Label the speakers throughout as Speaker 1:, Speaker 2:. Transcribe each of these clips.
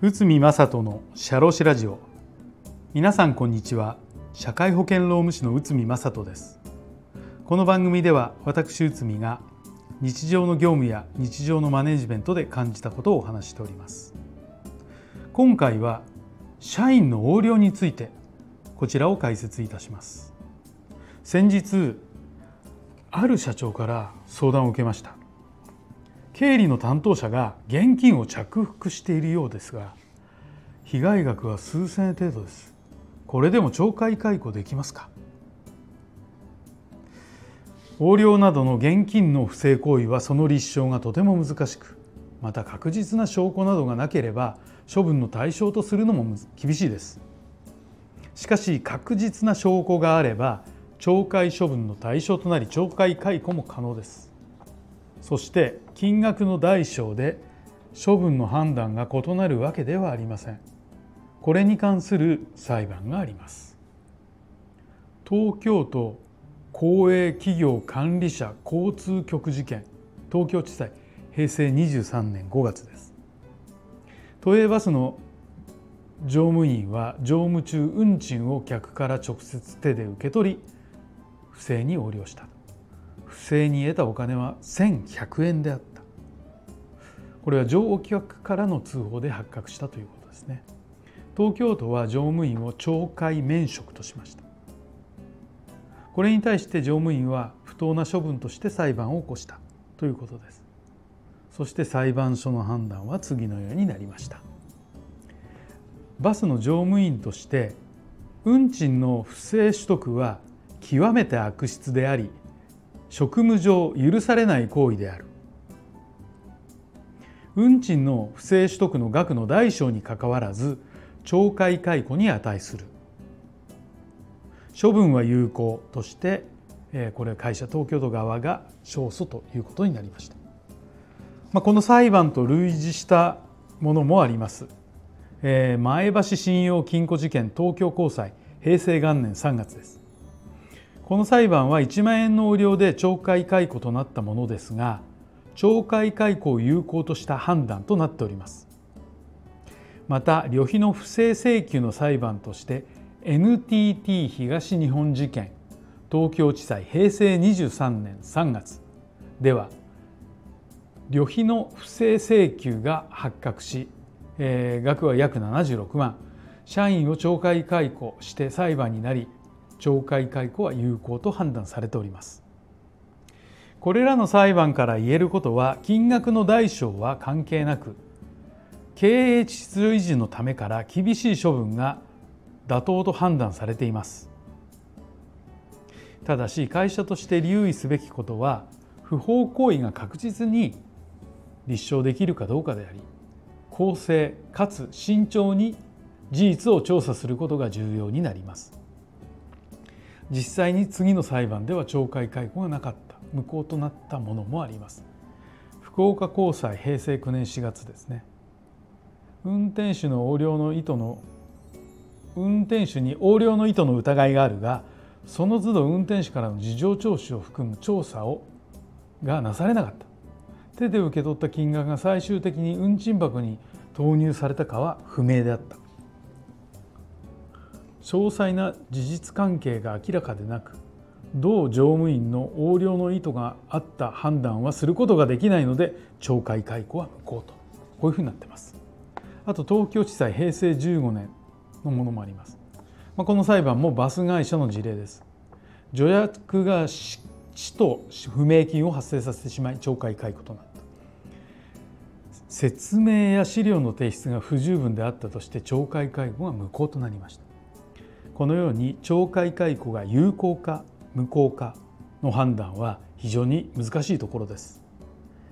Speaker 1: 内海正人の社労士ラジオ。皆さんこんにちは。社会保険労務士の内海正人です。この番組では私内海が日常の業務や日常のマネジメントで感じたことをお話しております。今回は社員の横領についてこちらを解説いたします。先日ある社長から相談を受けました。経理の担当者が現金を着服しているようですが被害額は数千円程度です。これでも懲戒解雇できますか？横領などの現金の不正行為はその立証がとても難しくまた確実な証拠などがなければ処分の対象とするのも厳しいです。しかし確実な証拠があれば懲戒処分の対象となり懲戒解雇も可能です。そして金額の大小で処分の判断が異なるわけではありません。これに関する裁判があります。東京都公営企業管理者交通局事件東京地裁平成23年5月です。都営バスの乗務員は乗務中運賃を客から直接手で受け取り不正に横領した。不正に得たお金は1100円であった。これは乗客からの通報で発覚したということですね。東京都は乗務員を懲戒免職としました。これに対して乗務員は不当な処分として裁判を起こした。ということです。そして裁判所の判断は次のようになりました。バスの乗務員として運賃の不正取得は極めて悪質であり職務上許されない行為である。運賃の不正取得の額の大小にかかわらず懲戒解雇に値する。処分は有効としてこれ会社東京都側が勝訴ということになりました、まあ、この裁判と類似したものもあります。え前橋信用金庫事件東京高裁平成元年3月です。この裁判は1万円の横領で懲戒解雇となったものですが懲戒解雇を有効とした判断となっております。また旅費の不正請求の裁判として NTT 東日本事件東京地裁平成23年3月では旅費の不正請求が発覚し、えー、額は約76万。社員を懲戒解雇して裁判になり懲戒解雇は有効と判断されております。これらの裁判から言えることは金額の大小は関係なく経営秩序維持のためから厳しい処分が妥当と判断されています。ただし会社として留意すべきことは不法行為が確実に立証できるかどうかであり公正かつ慎重に事実を調査することが重要になります。実際に次の裁判では懲戒解雇がなかった無効となったものもあります。福岡高裁平成9年4月ですね。運転手の横領の意図の運転手に横領の意図の疑いがあるがその都度運転手からの事情聴取を含む調査をがなされなかった。手で受け取った金額が最終的に運賃箱に投入されたかは不明であった。詳細な事実関係が明らかでなく同乗務員の横領の意図があった判断はすることができないので懲戒解雇は無効とこういうふうになってますあと東京地裁平成15年のものもあります。まあ、この裁判もバス会社の事例です。助役が死と不明金を発生させてしまい懲戒解雇となった。説明や資料の提出が不十分であったとして懲戒解雇が無効となりました。このように懲戒解雇が有効か無効かの判断は非常に難しいところです。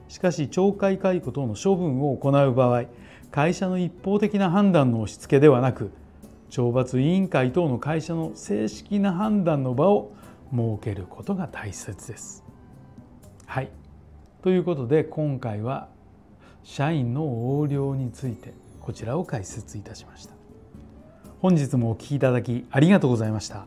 Speaker 1: しかし懲戒解雇等の処分を行う場合会社の一方的な判断の押し付けではなく懲罰委員会等の会社の正式な判断の場を設けることが大切です。はいということで今回は社員の横領についてこちらを解説いたしました。本日もお聴きいただきありがとうございました。